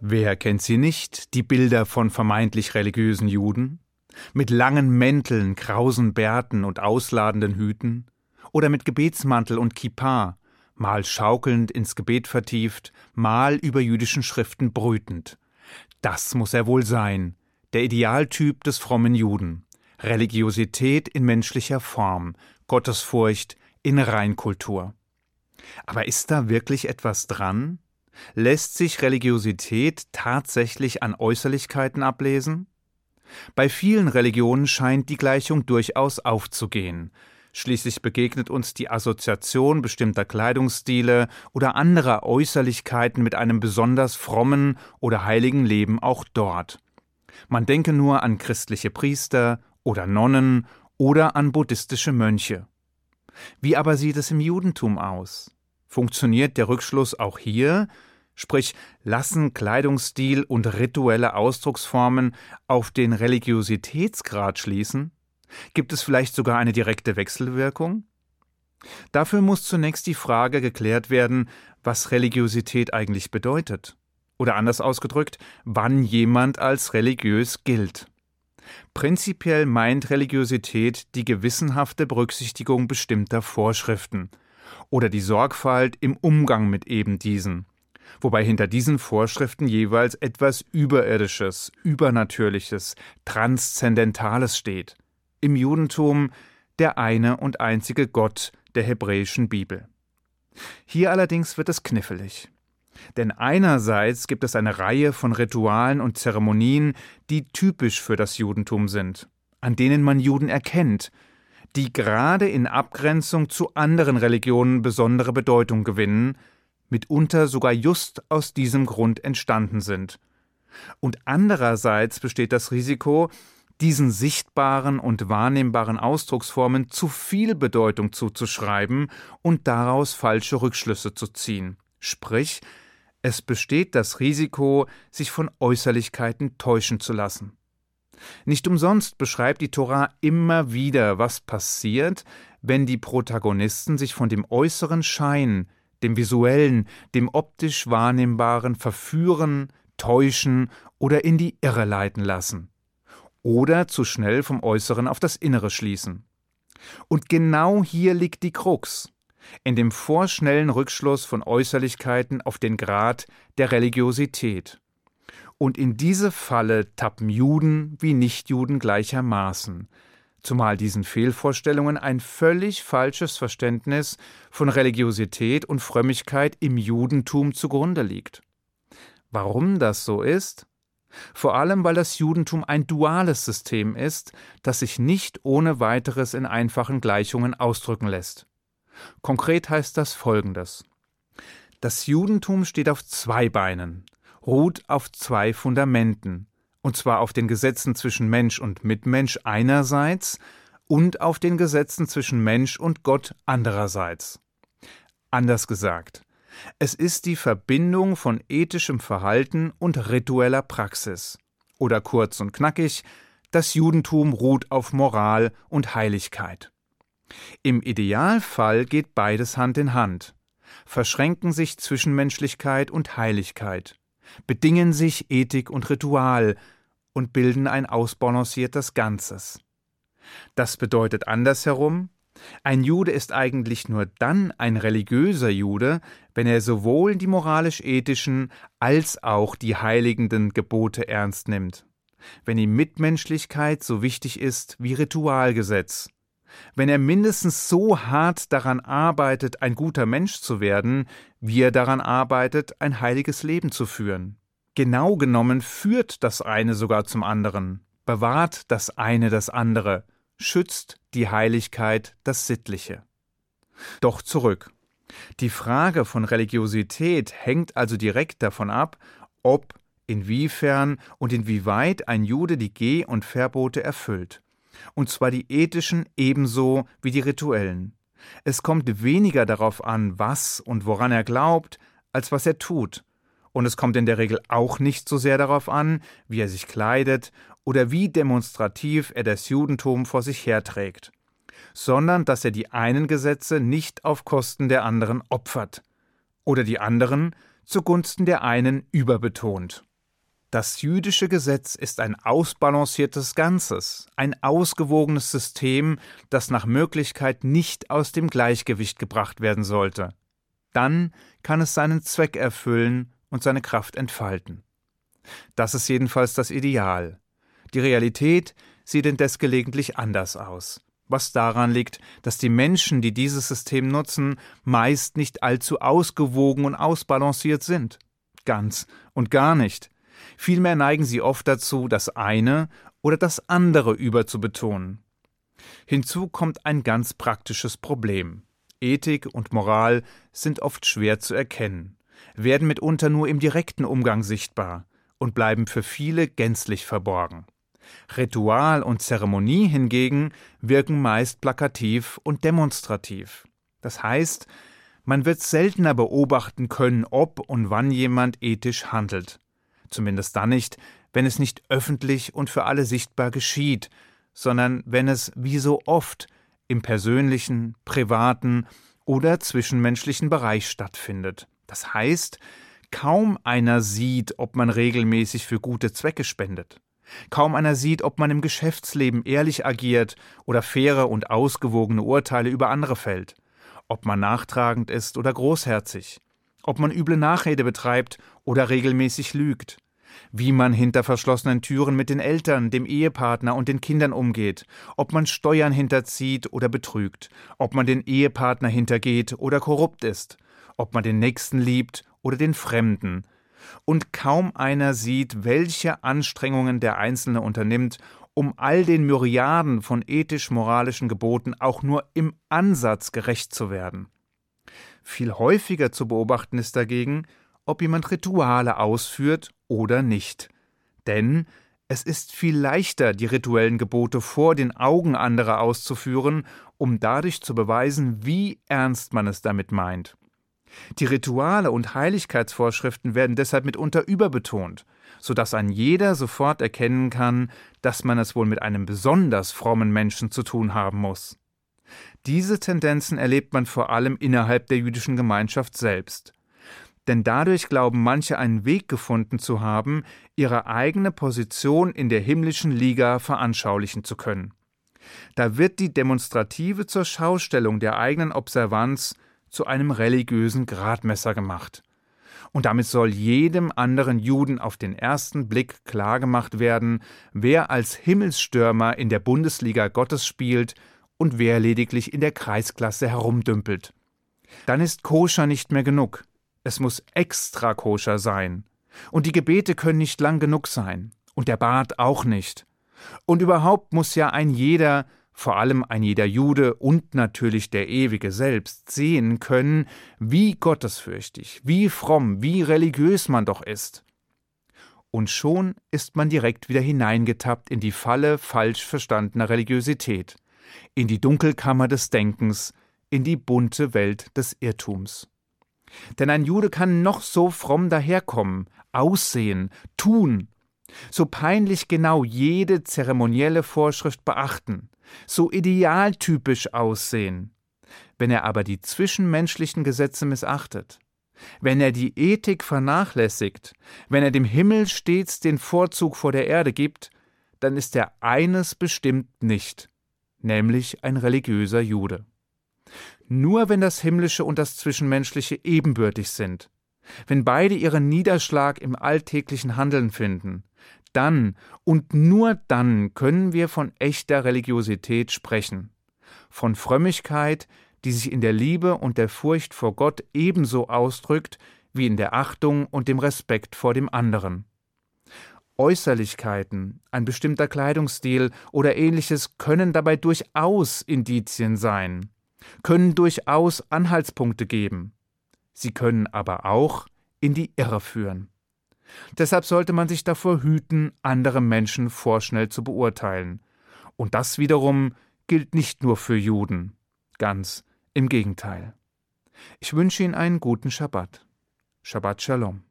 Wer kennt sie nicht, die Bilder von vermeintlich religiösen Juden? Mit langen Mänteln, krausen Bärten und ausladenden Hüten? Oder mit Gebetsmantel und Kippa, mal schaukelnd ins Gebet vertieft, mal über jüdischen Schriften brütend. Das muss er wohl sein, der Idealtyp des frommen Juden. Religiosität in menschlicher Form, Gottesfurcht in Reinkultur. Aber ist da wirklich etwas dran? Lässt sich Religiosität tatsächlich an Äußerlichkeiten ablesen? Bei vielen Religionen scheint die Gleichung durchaus aufzugehen. Schließlich begegnet uns die Assoziation bestimmter Kleidungsstile oder anderer Äußerlichkeiten mit einem besonders frommen oder heiligen Leben auch dort. Man denke nur an christliche Priester oder Nonnen oder an buddhistische Mönche. Wie aber sieht es im Judentum aus? Funktioniert der Rückschluss auch hier, sprich lassen Kleidungsstil und rituelle Ausdrucksformen auf den Religiositätsgrad schließen? Gibt es vielleicht sogar eine direkte Wechselwirkung? Dafür muss zunächst die Frage geklärt werden, was Religiosität eigentlich bedeutet. Oder anders ausgedrückt, wann jemand als religiös gilt. Prinzipiell meint Religiosität die gewissenhafte Berücksichtigung bestimmter Vorschriften oder die Sorgfalt im Umgang mit eben diesen wobei hinter diesen Vorschriften jeweils etwas Überirdisches, Übernatürliches, Transzendentales steht. Im Judentum der eine und einzige Gott der hebräischen Bibel. Hier allerdings wird es knifflig. Denn einerseits gibt es eine Reihe von Ritualen und Zeremonien, die typisch für das Judentum sind, an denen man Juden erkennt, die gerade in Abgrenzung zu anderen Religionen besondere Bedeutung gewinnen, mitunter sogar just aus diesem Grund entstanden sind. Und andererseits besteht das Risiko, diesen sichtbaren und wahrnehmbaren Ausdrucksformen zu viel Bedeutung zuzuschreiben und daraus falsche Rückschlüsse zu ziehen. Sprich, es besteht das Risiko, sich von Äußerlichkeiten täuschen zu lassen. Nicht umsonst beschreibt die Tora immer wieder, was passiert, wenn die Protagonisten sich von dem äußeren Schein, dem visuellen, dem optisch wahrnehmbaren verführen, täuschen oder in die Irre leiten lassen. Oder zu schnell vom Äußeren auf das Innere schließen. Und genau hier liegt die Krux, in dem vorschnellen Rückschluss von Äußerlichkeiten auf den Grad der Religiosität. Und in diese Falle tappen Juden wie Nichtjuden gleichermaßen, zumal diesen Fehlvorstellungen ein völlig falsches Verständnis von Religiosität und Frömmigkeit im Judentum zugrunde liegt. Warum das so ist? Vor allem, weil das Judentum ein duales System ist, das sich nicht ohne weiteres in einfachen Gleichungen ausdrücken lässt. Konkret heißt das Folgendes. Das Judentum steht auf zwei Beinen, ruht auf zwei Fundamenten, und zwar auf den Gesetzen zwischen Mensch und Mitmensch einerseits und auf den Gesetzen zwischen Mensch und Gott andererseits. Anders gesagt, es ist die Verbindung von ethischem Verhalten und ritueller Praxis. Oder kurz und knackig, das Judentum ruht auf Moral und Heiligkeit. Im Idealfall geht beides Hand in Hand, verschränken sich Zwischenmenschlichkeit und Heiligkeit, bedingen sich Ethik und Ritual und bilden ein ausbalanciertes Ganzes. Das bedeutet andersherum, ein Jude ist eigentlich nur dann ein religiöser Jude, wenn er sowohl die moralisch-ethischen als auch die heiligenden Gebote ernst nimmt, wenn ihm Mitmenschlichkeit so wichtig ist wie Ritualgesetz, wenn er mindestens so hart daran arbeitet, ein guter Mensch zu werden, wie er daran arbeitet, ein heiliges Leben zu führen. Genau genommen führt das eine sogar zum anderen, bewahrt das eine das andere, schützt die Heiligkeit das Sittliche. Doch zurück. Die Frage von Religiosität hängt also direkt davon ab, ob, inwiefern und inwieweit ein Jude die Geh- und Verbote erfüllt. Und zwar die ethischen ebenso wie die rituellen. Es kommt weniger darauf an, was und woran er glaubt, als was er tut, und es kommt in der Regel auch nicht so sehr darauf an, wie er sich kleidet oder wie demonstrativ er das Judentum vor sich herträgt, sondern dass er die einen Gesetze nicht auf Kosten der anderen opfert oder die anderen zugunsten der einen überbetont. Das jüdische Gesetz ist ein ausbalanciertes Ganzes, ein ausgewogenes System, das nach Möglichkeit nicht aus dem Gleichgewicht gebracht werden sollte. Dann kann es seinen Zweck erfüllen und seine Kraft entfalten. Das ist jedenfalls das Ideal. Die Realität sieht indes gelegentlich anders aus, was daran liegt, dass die Menschen, die dieses System nutzen, meist nicht allzu ausgewogen und ausbalanciert sind. Ganz und gar nicht. Vielmehr neigen sie oft dazu, das eine oder das andere überzubetonen. Hinzu kommt ein ganz praktisches Problem. Ethik und Moral sind oft schwer zu erkennen, werden mitunter nur im direkten Umgang sichtbar und bleiben für viele gänzlich verborgen. Ritual und Zeremonie hingegen wirken meist plakativ und demonstrativ. Das heißt, man wird seltener beobachten können, ob und wann jemand ethisch handelt. Zumindest dann nicht, wenn es nicht öffentlich und für alle sichtbar geschieht, sondern wenn es, wie so oft, im persönlichen, privaten oder zwischenmenschlichen Bereich stattfindet. Das heißt, kaum einer sieht, ob man regelmäßig für gute Zwecke spendet. Kaum einer sieht, ob man im Geschäftsleben ehrlich agiert oder faire und ausgewogene Urteile über andere fällt, ob man nachtragend ist oder großherzig, ob man üble Nachrede betreibt oder regelmäßig lügt, wie man hinter verschlossenen Türen mit den Eltern, dem Ehepartner und den Kindern umgeht, ob man Steuern hinterzieht oder betrügt, ob man den Ehepartner hintergeht oder korrupt ist, ob man den Nächsten liebt oder den Fremden, und kaum einer sieht, welche Anstrengungen der Einzelne unternimmt, um all den Myriaden von ethisch-moralischen Geboten auch nur im Ansatz gerecht zu werden. Viel häufiger zu beobachten ist dagegen, ob jemand Rituale ausführt oder nicht. Denn es ist viel leichter, die rituellen Gebote vor den Augen anderer auszuführen, um dadurch zu beweisen, wie ernst man es damit meint. Die Rituale und Heiligkeitsvorschriften werden deshalb mitunter überbetont, so dass ein jeder sofort erkennen kann, dass man es wohl mit einem besonders frommen Menschen zu tun haben muss. Diese Tendenzen erlebt man vor allem innerhalb der jüdischen Gemeinschaft selbst. Denn dadurch glauben manche einen Weg gefunden zu haben, ihre eigene Position in der himmlischen Liga veranschaulichen zu können. Da wird die Demonstrative zur Schaustellung der eigenen Observanz zu einem religiösen Gradmesser gemacht. Und damit soll jedem anderen Juden auf den ersten Blick klargemacht werden, wer als Himmelsstürmer in der Bundesliga Gottes spielt und wer lediglich in der Kreisklasse herumdümpelt. Dann ist koscher nicht mehr genug. Es muss extra koscher sein. Und die Gebete können nicht lang genug sein. Und der Bart auch nicht. Und überhaupt muss ja ein jeder vor allem ein jeder Jude und natürlich der Ewige selbst sehen können, wie gottesfürchtig, wie fromm, wie religiös man doch ist. Und schon ist man direkt wieder hineingetappt in die Falle falsch verstandener Religiosität, in die Dunkelkammer des Denkens, in die bunte Welt des Irrtums. Denn ein Jude kann noch so fromm daherkommen, aussehen, tun, so peinlich genau jede zeremonielle Vorschrift beachten, so idealtypisch aussehen. Wenn er aber die zwischenmenschlichen Gesetze missachtet, wenn er die Ethik vernachlässigt, wenn er dem Himmel stets den Vorzug vor der Erde gibt, dann ist er eines bestimmt nicht, nämlich ein religiöser Jude. Nur wenn das Himmlische und das Zwischenmenschliche ebenbürtig sind, wenn beide ihren Niederschlag im alltäglichen Handeln finden, dann und nur dann können wir von echter Religiosität sprechen, von Frömmigkeit, die sich in der Liebe und der Furcht vor Gott ebenso ausdrückt wie in der Achtung und dem Respekt vor dem anderen. Äußerlichkeiten, ein bestimmter Kleidungsstil oder ähnliches können dabei durchaus Indizien sein, können durchaus Anhaltspunkte geben. Sie können aber auch in die Irre führen. Deshalb sollte man sich davor hüten, andere Menschen vorschnell zu beurteilen. Und das wiederum gilt nicht nur für Juden. Ganz im Gegenteil. Ich wünsche Ihnen einen guten Schabbat. Shabbat Shalom.